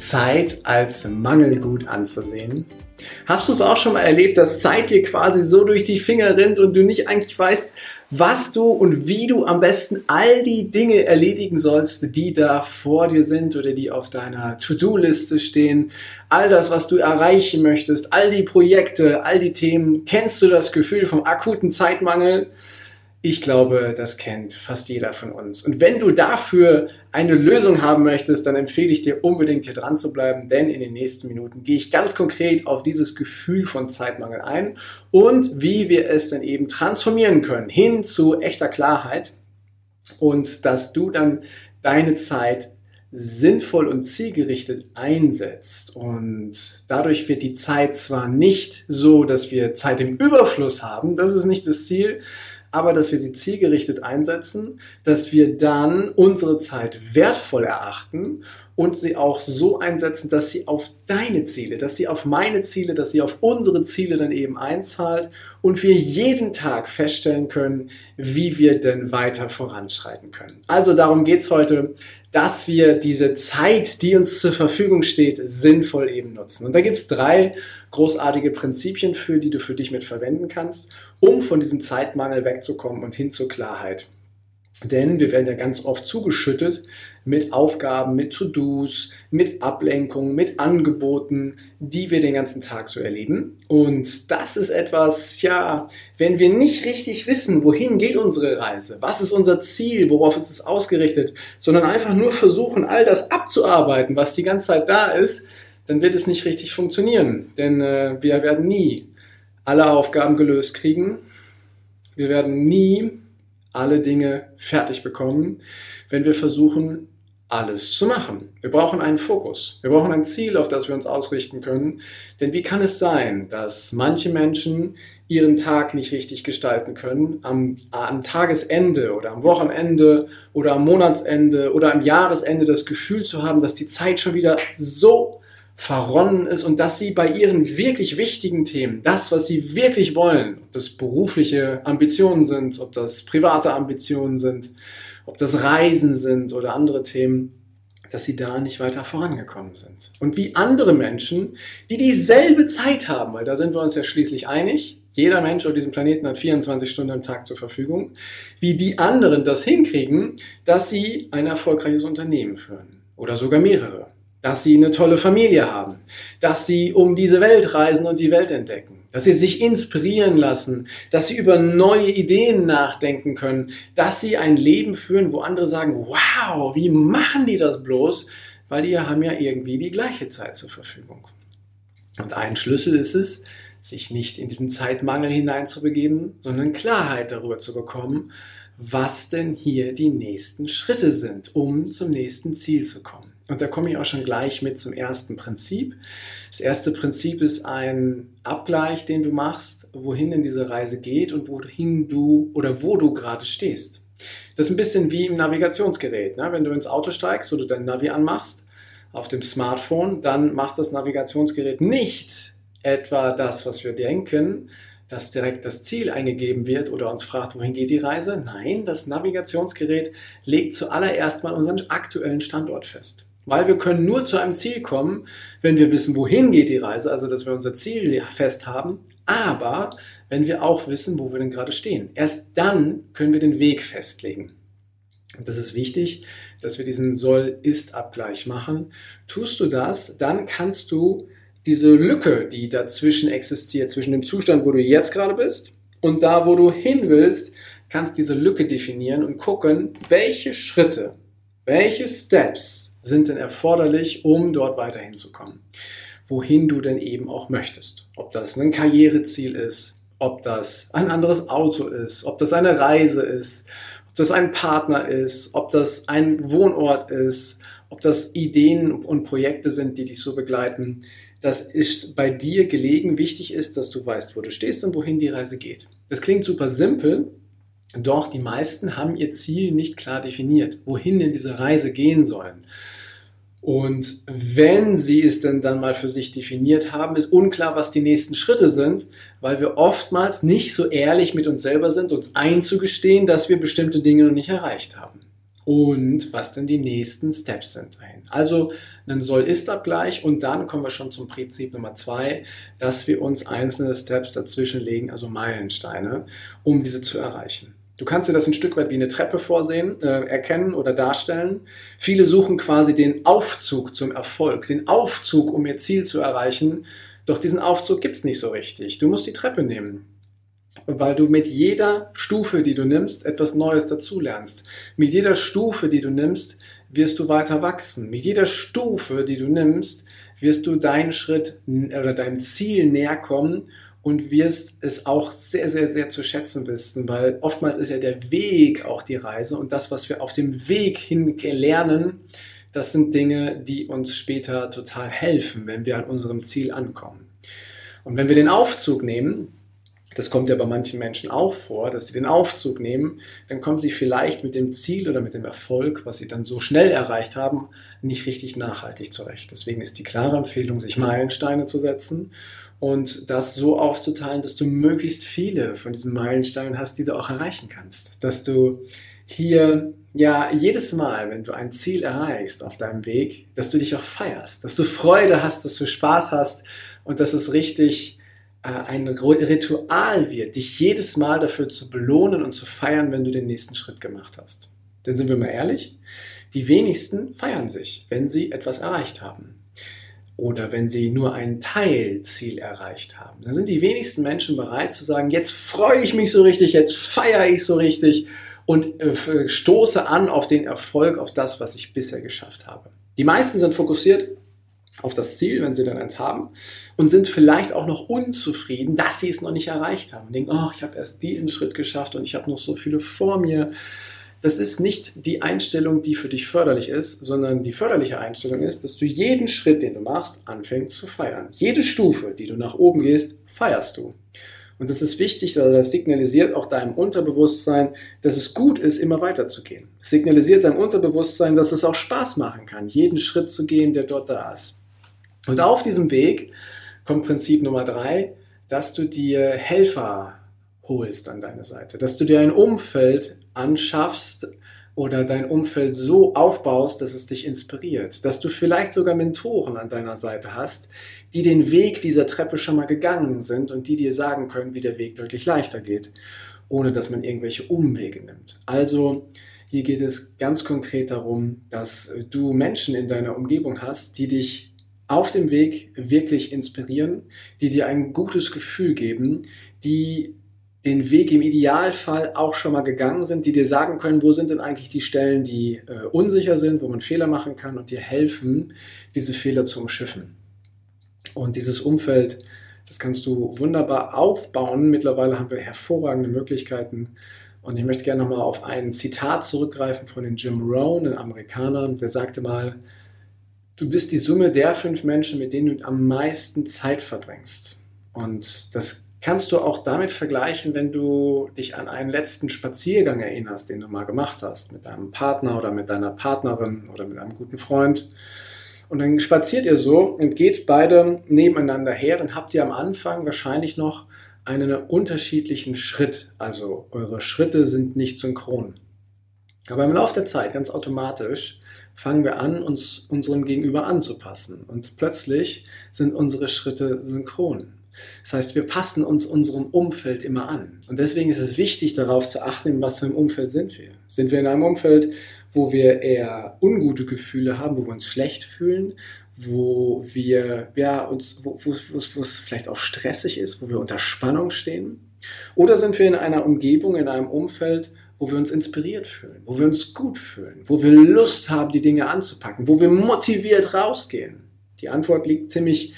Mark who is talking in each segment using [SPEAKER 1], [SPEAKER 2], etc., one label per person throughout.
[SPEAKER 1] Zeit als Mangelgut anzusehen? Hast du es auch schon mal erlebt, dass Zeit dir quasi so durch die Finger rinnt und du nicht eigentlich weißt, was du und wie du am besten all die Dinge erledigen sollst, die da vor dir sind oder die auf deiner To-Do-Liste stehen. All das, was du erreichen möchtest, all die Projekte, all die Themen. Kennst du das Gefühl vom akuten Zeitmangel? Ich glaube, das kennt fast jeder von uns. Und wenn du dafür eine Lösung haben möchtest, dann empfehle ich dir unbedingt hier dran zu bleiben, denn in den nächsten Minuten gehe ich ganz konkret auf dieses Gefühl von Zeitmangel ein und wie wir es dann eben transformieren können hin zu echter Klarheit und dass du dann deine Zeit sinnvoll und zielgerichtet einsetzt. Und dadurch wird die Zeit zwar nicht so, dass wir Zeit im Überfluss haben, das ist nicht das Ziel, aber dass wir sie zielgerichtet einsetzen, dass wir dann unsere Zeit wertvoll erachten und sie auch so einsetzen, dass sie auf deine Ziele, dass sie auf meine Ziele, dass sie auf unsere Ziele dann eben einzahlt und wir jeden Tag feststellen können, wie wir denn weiter voranschreiten können. Also darum geht's heute, dass wir diese Zeit, die uns zur Verfügung steht, sinnvoll eben nutzen. Und da gibt's drei großartige Prinzipien für, die du für dich mit verwenden kannst, um von diesem Zeitmangel wegzukommen und hin zur Klarheit. Denn wir werden ja ganz oft zugeschüttet mit Aufgaben, mit To-Dos, mit Ablenkungen, mit Angeboten, die wir den ganzen Tag so erleben. Und das ist etwas, ja, wenn wir nicht richtig wissen, wohin geht unsere Reise, was ist unser Ziel, worauf ist es ausgerichtet, sondern einfach nur versuchen, all das abzuarbeiten, was die ganze Zeit da ist, dann wird es nicht richtig funktionieren. Denn äh, wir werden nie alle Aufgaben gelöst kriegen. Wir werden nie alle Dinge fertig bekommen, wenn wir versuchen, alles zu machen. Wir brauchen einen Fokus. Wir brauchen ein Ziel, auf das wir uns ausrichten können. Denn wie kann es sein, dass manche Menschen ihren Tag nicht richtig gestalten können, am, am Tagesende oder am Wochenende oder am Monatsende oder am Jahresende das Gefühl zu haben, dass die Zeit schon wieder so verronnen ist und dass sie bei ihren wirklich wichtigen Themen, das, was sie wirklich wollen, ob das berufliche Ambitionen sind, ob das private Ambitionen sind, ob das Reisen sind oder andere Themen, dass sie da nicht weiter vorangekommen sind. Und wie andere Menschen, die dieselbe Zeit haben, weil da sind wir uns ja schließlich einig, jeder Mensch auf diesem Planeten hat 24 Stunden am Tag zur Verfügung, wie die anderen das hinkriegen, dass sie ein erfolgreiches Unternehmen führen oder sogar mehrere dass sie eine tolle Familie haben, dass sie um diese Welt reisen und die Welt entdecken, dass sie sich inspirieren lassen, dass sie über neue Ideen nachdenken können, dass sie ein Leben führen, wo andere sagen, wow, wie machen die das bloß? Weil die haben ja irgendwie die gleiche Zeit zur Verfügung. Und ein Schlüssel ist es, sich nicht in diesen Zeitmangel hineinzubegeben, sondern Klarheit darüber zu bekommen, was denn hier die nächsten Schritte sind, um zum nächsten Ziel zu kommen. Und da komme ich auch schon gleich mit zum ersten Prinzip. Das erste Prinzip ist ein Abgleich, den du machst, wohin denn diese Reise geht und wohin du oder wo du gerade stehst. Das ist ein bisschen wie im Navigationsgerät. Ne? Wenn du ins Auto steigst oder dein Navi anmachst auf dem Smartphone, dann macht das Navigationsgerät nicht etwa das, was wir denken, dass direkt das Ziel eingegeben wird oder uns fragt, wohin geht die Reise. Nein, das Navigationsgerät legt zuallererst mal unseren aktuellen Standort fest. Weil wir können nur zu einem Ziel kommen, wenn wir wissen, wohin geht die Reise, also dass wir unser Ziel fest haben, aber wenn wir auch wissen, wo wir denn gerade stehen. Erst dann können wir den Weg festlegen. Und das ist wichtig, dass wir diesen Soll-Ist-Abgleich machen. Tust du das, dann kannst du diese Lücke, die dazwischen existiert, zwischen dem Zustand, wo du jetzt gerade bist und da, wo du hin willst, kannst diese Lücke definieren und gucken, welche Schritte, welche Steps sind denn erforderlich, um dort weiterhin zu kommen? Wohin du denn eben auch möchtest. Ob das ein Karriereziel ist, ob das ein anderes Auto ist, ob das eine Reise ist, ob das ein Partner ist, ob das ein Wohnort ist, ob das Ideen und Projekte sind, die dich so begleiten. Das ist bei dir gelegen. Wichtig ist, dass du weißt, wo du stehst und wohin die Reise geht. Das klingt super simpel, Doch die meisten haben ihr Ziel nicht klar definiert, wohin denn diese Reise gehen sollen. Und wenn sie es denn dann mal für sich definiert haben, ist unklar, was die nächsten Schritte sind, weil wir oftmals nicht so ehrlich mit uns selber sind, uns einzugestehen, dass wir bestimmte Dinge noch nicht erreicht haben. Und was denn die nächsten Steps sind dahin. Also ein Soll-Ist-Abgleich und dann kommen wir schon zum Prinzip Nummer zwei, dass wir uns einzelne Steps dazwischen legen, also Meilensteine, um diese zu erreichen. Du kannst dir das ein Stück weit wie eine Treppe vorsehen, äh, erkennen oder darstellen. Viele suchen quasi den Aufzug zum Erfolg, den Aufzug, um ihr Ziel zu erreichen. Doch diesen Aufzug gibt's nicht so richtig. Du musst die Treppe nehmen. Weil du mit jeder Stufe, die du nimmst, etwas Neues dazulernst. Mit jeder Stufe, die du nimmst, wirst du weiter wachsen. Mit jeder Stufe, die du nimmst, wirst du deinen Schritt oder deinem Ziel näher kommen und wirst es auch sehr, sehr, sehr zu schätzen wissen, weil oftmals ist ja der Weg auch die Reise und das, was wir auf dem Weg hin lernen, das sind Dinge, die uns später total helfen, wenn wir an unserem Ziel ankommen. Und wenn wir den Aufzug nehmen, das kommt ja bei manchen Menschen auch vor, dass sie den Aufzug nehmen, dann kommen sie vielleicht mit dem Ziel oder mit dem Erfolg, was sie dann so schnell erreicht haben, nicht richtig nachhaltig zurecht. Deswegen ist die klare Empfehlung, sich Meilensteine zu setzen und das so aufzuteilen, dass du möglichst viele von diesen Meilensteinen hast, die du auch erreichen kannst. Dass du hier ja jedes Mal, wenn du ein Ziel erreichst auf deinem Weg, dass du dich auch feierst, dass du Freude hast, dass du Spaß hast und dass es richtig ein Ritual wird, dich jedes Mal dafür zu belohnen und zu feiern, wenn du den nächsten Schritt gemacht hast. Denn sind wir mal ehrlich, die wenigsten feiern sich, wenn sie etwas erreicht haben oder wenn sie nur ein Teilziel erreicht haben. Dann sind die wenigsten Menschen bereit zu sagen, jetzt freue ich mich so richtig, jetzt feiere ich so richtig und äh, stoße an auf den Erfolg, auf das, was ich bisher geschafft habe. Die meisten sind fokussiert auf das Ziel, wenn sie dann eins haben, und sind vielleicht auch noch unzufrieden, dass sie es noch nicht erreicht haben. Und denken, oh, ich habe erst diesen Schritt geschafft und ich habe noch so viele vor mir das ist nicht die Einstellung, die für dich förderlich ist, sondern die förderliche Einstellung ist, dass du jeden Schritt, den du machst, anfängst zu feiern. Jede Stufe, die du nach oben gehst, feierst du. Und das ist wichtig, weil das signalisiert auch deinem Unterbewusstsein, dass es gut ist, immer weiterzugehen. Es signalisiert deinem Unterbewusstsein, dass es auch Spaß machen kann, jeden Schritt zu gehen, der dort da ist. Und auf diesem Weg kommt Prinzip Nummer drei, dass du dir Helfer holst an deine Seite, dass du dir ein Umfeld anschaffst oder dein Umfeld so aufbaust, dass es dich inspiriert, dass du vielleicht sogar Mentoren an deiner Seite hast, die den Weg dieser Treppe schon mal gegangen sind und die dir sagen können, wie der Weg wirklich leichter geht, ohne dass man irgendwelche Umwege nimmt. Also hier geht es ganz konkret darum, dass du Menschen in deiner Umgebung hast, die dich auf dem Weg wirklich inspirieren, die dir ein gutes Gefühl geben, die den Weg im Idealfall auch schon mal gegangen sind, die dir sagen können, wo sind denn eigentlich die Stellen, die äh, unsicher sind, wo man Fehler machen kann und dir helfen, diese Fehler zu umschiffen. Und dieses Umfeld, das kannst du wunderbar aufbauen. Mittlerweile haben wir hervorragende Möglichkeiten. Und ich möchte gerne nochmal auf ein Zitat zurückgreifen von den Jim Rohn, einem Amerikaner, der sagte mal, du bist die Summe der fünf Menschen, mit denen du am meisten Zeit verbringst. Und das kannst du auch damit vergleichen, wenn du dich an einen letzten Spaziergang erinnerst, den du mal gemacht hast, mit deinem Partner oder mit deiner Partnerin oder mit einem guten Freund. Und dann spaziert ihr so und geht beide nebeneinander her, dann habt ihr am Anfang wahrscheinlich noch einen unterschiedlichen Schritt. Also eure Schritte sind nicht synchron. Aber im Laufe der Zeit, ganz automatisch, fangen wir an, uns unserem Gegenüber anzupassen. Und plötzlich sind unsere Schritte synchron. Das heißt, wir passen uns unserem Umfeld immer an. Und deswegen ist es wichtig, darauf zu achten, in was für einem Umfeld sind wir. Sind wir in einem Umfeld, wo wir eher ungute Gefühle haben, wo wir uns schlecht fühlen, wo wir, ja, uns, wo, wo, wo es vielleicht auch stressig ist, wo wir unter Spannung stehen? Oder sind wir in einer Umgebung, in einem Umfeld, wo wir uns inspiriert fühlen, wo wir uns gut fühlen, wo wir Lust haben, die Dinge anzupacken, wo wir motiviert rausgehen? Die Antwort liegt ziemlich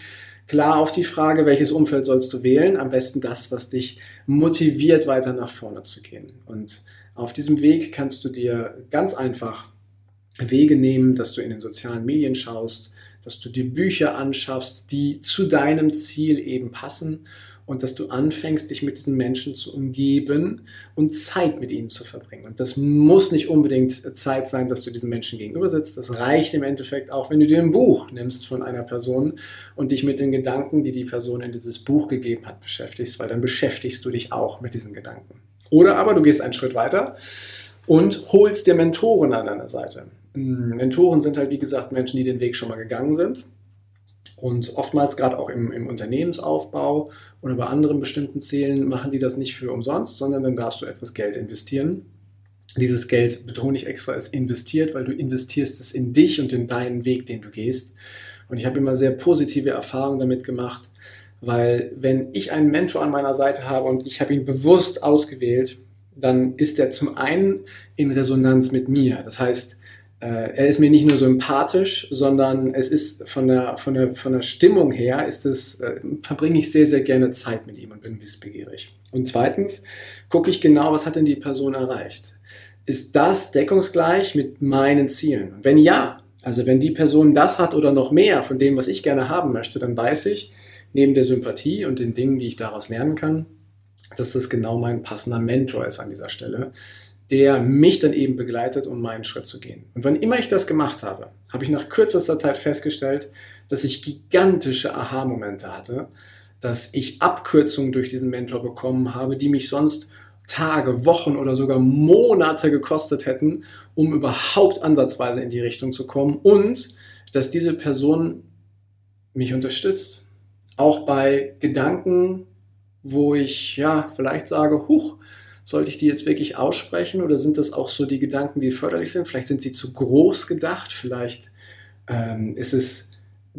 [SPEAKER 1] klar auf die Frage, welches Umfeld sollst du wählen. Am besten das, was dich motiviert, weiter nach vorne zu gehen. Und auf diesem Weg kannst du dir ganz einfach Wege nehmen, dass du in den sozialen Medien schaust, dass du dir Bücher anschaffst, die zu deinem Ziel eben passen und dass du anfängst, dich mit diesen Menschen zu umgeben und Zeit mit ihnen zu verbringen. Und das muss nicht unbedingt Zeit sein, dass du diesen Menschen gegenüber sitzt. Das reicht im Endeffekt auch, wenn du dir ein Buch nimmst von einer Person und dich mit den Gedanken, die die Person in dieses Buch gegeben hat, beschäftigst, weil dann beschäftigst du dich auch mit diesen Gedanken. Oder aber du gehst einen Schritt weiter und holst dir Mentoren an deiner Seite. Mentoren sind halt, wie gesagt, Menschen, die den Weg schon mal gegangen sind und oftmals gerade auch im, im, Unternehmensaufbau oder bei anderen bestimmten Zielen machen die das nicht für umsonst, sondern dann darfst du etwas Geld investieren. Dieses Geld, betone ich extra, ist investiert, weil du investierst es in dich und in deinen Weg, den du gehst. Und ich habe immer sehr positive Erfahrungen damit gemacht, weil wenn ich einen Mentor an meiner Seite habe und ich habe ihn bewusst ausgewählt, dann ist er zum einen in Resonanz mit mir. Das heißt, er ist mir nicht nur sympathisch, sondern es ist von der, von der, von der Stimmung her, ist es, äh, verbringe ich sehr, sehr gerne Zeit mit ihm und bin wissbegierig. Und zweitens gucke ich genau, was hat denn die Person erreicht? Ist das deckungsgleich mit meinen Zielen? Und wenn ja, also wenn die Person das hat oder noch mehr von dem, was ich gerne haben möchte, dann weiß ich, neben der Sympathie und den Dingen, die ich daraus lernen kann, dass das genau mein passender Mentor ist an dieser Stelle, der mich dann eben begleitet, um meinen Schritt zu gehen. Und wann immer ich das gemacht habe, habe ich nach kürzester Zeit festgestellt, dass ich gigantische Aha-Momente hatte, dass ich Abkürzungen durch diesen Mentor bekommen habe, die mich sonst Tage, Wochen oder sogar Monate gekostet hätten, um überhaupt ansatzweise in die Richtung zu kommen und dass diese Person mich unterstützt. Auch bei Gedanken, wo ich ja vielleicht sage, huch, sollte ich die jetzt wirklich aussprechen oder sind das auch so die Gedanken, die förderlich sind? Vielleicht sind sie zu groß gedacht, vielleicht ähm, ist es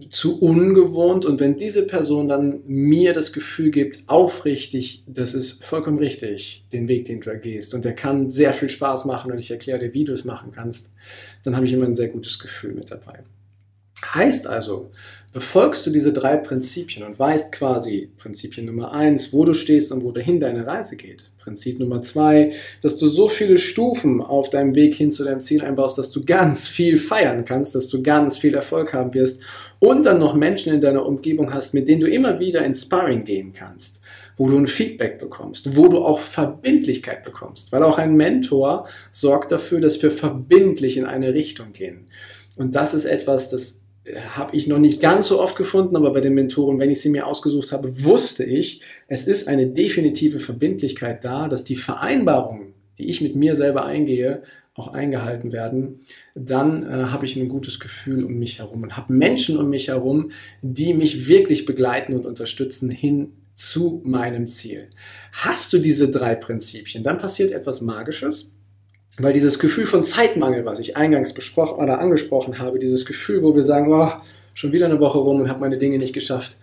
[SPEAKER 1] zu ungewohnt und wenn diese Person dann mir das Gefühl gibt, aufrichtig, das ist vollkommen richtig, den Weg, den du da gehst und der kann sehr viel Spaß machen und ich erkläre dir, wie du es machen kannst, dann habe ich immer ein sehr gutes Gefühl mit dabei. Heißt also, befolgst du diese drei Prinzipien und weißt quasi Prinzipien Nummer eins, wo du stehst und wohin deine Reise geht. Prinzip Nummer zwei, dass du so viele Stufen auf deinem Weg hin zu deinem Ziel einbaust, dass du ganz viel feiern kannst, dass du ganz viel Erfolg haben wirst und dann noch Menschen in deiner Umgebung hast, mit denen du immer wieder ins Sparring gehen kannst, wo du ein Feedback bekommst, wo du auch Verbindlichkeit bekommst, weil auch ein Mentor sorgt dafür, dass wir verbindlich in eine Richtung gehen. Und das ist etwas, das habe ich noch nicht ganz so oft gefunden, aber bei den Mentoren, wenn ich sie mir ausgesucht habe, wusste ich, es ist eine definitive Verbindlichkeit da, dass die Vereinbarungen, die ich mit mir selber eingehe, auch eingehalten werden, dann äh, habe ich ein gutes Gefühl um mich herum und habe Menschen um mich herum, die mich wirklich begleiten und unterstützen hin zu meinem Ziel. Hast du diese drei Prinzipien, dann passiert etwas Magisches weil dieses Gefühl von Zeitmangel, was ich eingangs besprochen oder angesprochen habe, dieses Gefühl, wo wir sagen, oh, schon wieder eine Woche rum und habe meine Dinge nicht geschafft,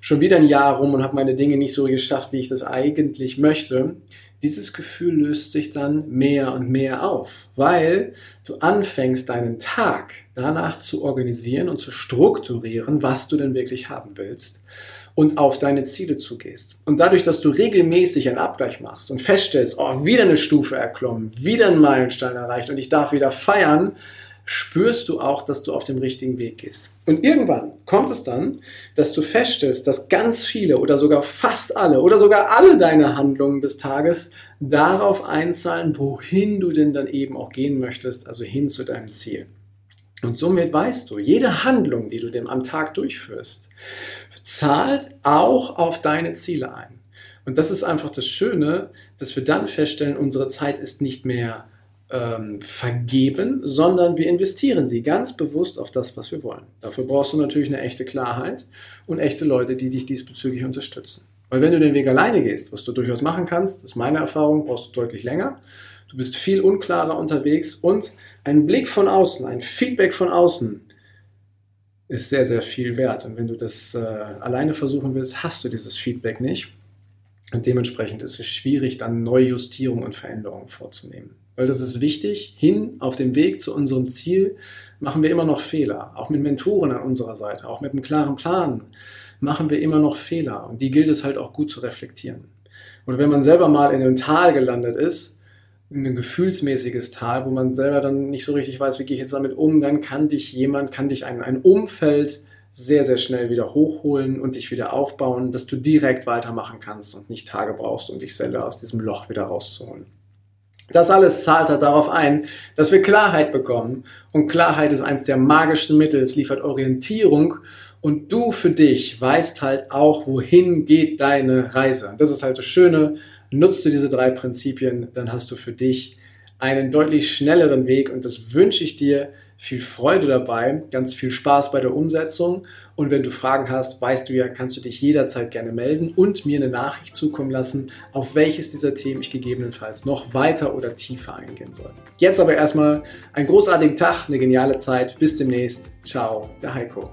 [SPEAKER 1] schon wieder ein Jahr rum und habe meine Dinge nicht so geschafft, wie ich das eigentlich möchte, dieses Gefühl löst sich dann mehr und mehr auf, weil du anfängst, deinen Tag danach zu organisieren und zu strukturieren, was du denn wirklich haben willst und auf deine Ziele zugehst. Und dadurch, dass du regelmäßig einen Abgleich machst und feststellst, oh, wieder eine Stufe erklommen, wieder ein Meilenstein erreicht und ich darf wieder feiern, spürst du auch, dass du auf dem richtigen Weg gehst. Und irgendwann kommt es dann, dass du feststellst, dass ganz viele oder sogar fast alle oder sogar alle deine Handlungen des Tages darauf einzahlen, wohin du denn dann eben auch gehen möchtest, also hin zu deinem Ziel. Und somit weißt du, jede Handlung, die du dem am Tag durchführst, zahlt auch auf deine Ziele ein. Und das ist einfach das Schöne, dass wir dann feststellen, unsere Zeit ist nicht mehr ähm, vergeben, sondern wir investieren sie ganz bewusst auf das, was wir wollen. Dafür brauchst du natürlich eine echte Klarheit und echte Leute, die dich diesbezüglich unterstützen. Weil wenn du den Weg alleine gehst, was du durchaus machen kannst, ist meine Erfahrung, brauchst du deutlich länger. Du bist viel unklarer unterwegs und ein Blick von außen, ein Feedback von außen ist sehr, sehr viel wert. Und wenn du das äh, alleine versuchen willst, hast du dieses Feedback nicht. Und dementsprechend ist es schwierig, dann Neujustierungen und Veränderungen vorzunehmen. Weil das ist wichtig. Hin auf dem Weg zu unserem Ziel machen wir immer noch Fehler. Auch mit Mentoren an unserer Seite, auch mit einem klaren Plan machen wir immer noch Fehler. Und die gilt es halt auch gut zu reflektieren. Oder wenn man selber mal in einem Tal gelandet ist, ein gefühlsmäßiges Tal, wo man selber dann nicht so richtig weiß, wie gehe ich jetzt damit um, dann kann dich jemand, kann dich ein, ein Umfeld sehr, sehr schnell wieder hochholen und dich wieder aufbauen, dass du direkt weitermachen kannst und nicht Tage brauchst, um dich selber aus diesem Loch wieder rauszuholen. Das alles zahlt halt darauf ein, dass wir Klarheit bekommen. Und Klarheit ist eines der magischsten Mittel. Es liefert Orientierung. Und du für dich weißt halt auch, wohin geht deine Reise. Das ist halt das Schöne. Nutzt du diese drei Prinzipien, dann hast du für dich einen deutlich schnelleren Weg. Und das wünsche ich dir viel Freude dabei, ganz viel Spaß bei der Umsetzung. Und wenn du Fragen hast, weißt du ja, kannst du dich jederzeit gerne melden und mir eine Nachricht zukommen lassen, auf welches dieser Themen ich gegebenenfalls noch weiter oder tiefer eingehen soll. Jetzt aber erstmal einen großartigen Tag, eine geniale Zeit. Bis demnächst. Ciao, der Heiko.